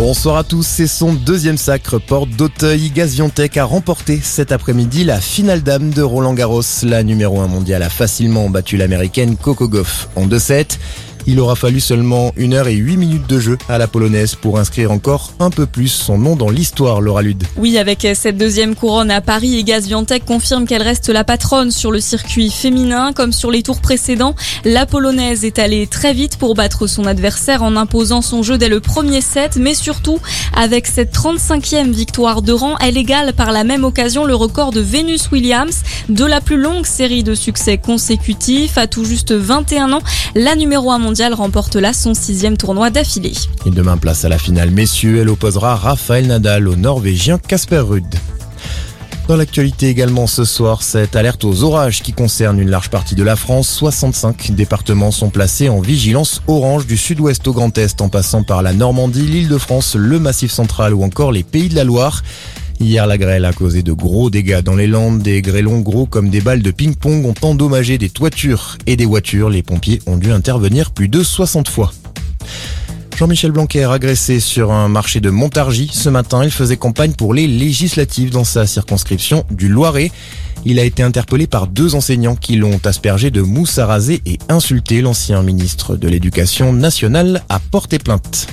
Bonsoir à tous, c'est son deuxième sacre porte d'Auteuil. Gaziontech a remporté cet après-midi la finale dame de Roland Garros. La numéro 1 mondiale a facilement battu l'américaine Coco Goff en 2-7. Il aura fallu seulement 1 heure et 8 minutes de jeu à la polonaise pour inscrire encore un peu plus son nom dans l'histoire, Laura Lude. Oui, avec cette deuxième couronne à Paris, et Gaziantep confirme qu'elle reste la patronne sur le circuit féminin. Comme sur les tours précédents, la polonaise est allée très vite pour battre son adversaire en imposant son jeu dès le premier set, mais surtout avec cette 35e victoire de rang, elle égale par la même occasion le record de Venus Williams de la plus longue série de succès consécutifs. À tout juste 21 ans, la numéro 1 mondiale remporte là son sixième tournoi d'affilée. Et demain, place à la finale messieurs, elle opposera Rafael Nadal au Norvégien Casper Ruud. Dans l'actualité également ce soir, cette alerte aux orages qui concerne une large partie de la France. 65 départements sont placés en vigilance orange du sud-ouest au Grand Est en passant par la Normandie, l'île de France, le Massif central ou encore les Pays de la Loire. Hier, la grêle a causé de gros dégâts dans les Landes. Des grêlons gros comme des balles de ping-pong ont endommagé des toitures et des voitures. Les pompiers ont dû intervenir plus de 60 fois. Jean-Michel Blanquer agressé sur un marché de Montargis. Ce matin, il faisait campagne pour les législatives dans sa circonscription du Loiret. Il a été interpellé par deux enseignants qui l'ont aspergé de mousse à raser et insulté. L'ancien ministre de l'Éducation nationale a porté plainte.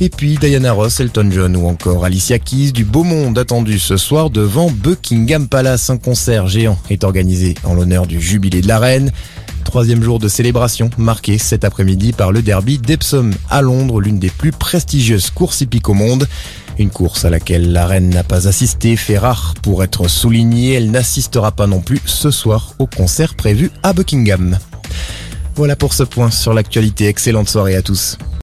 Et puis Diana Ross, Elton John ou encore Alicia Keys du beau monde attendu ce soir devant Buckingham Palace. Un concert géant est organisé en l'honneur du jubilé de la reine. Troisième jour de célébration marqué cet après-midi par le derby d'Epsom à Londres, l'une des plus prestigieuses courses hippiques au monde. Une course à laquelle la reine n'a pas assisté, fait rare pour être soulignée. Elle n'assistera pas non plus ce soir au concert prévu à Buckingham. Voilà pour ce point sur l'actualité. Excellente soirée à tous.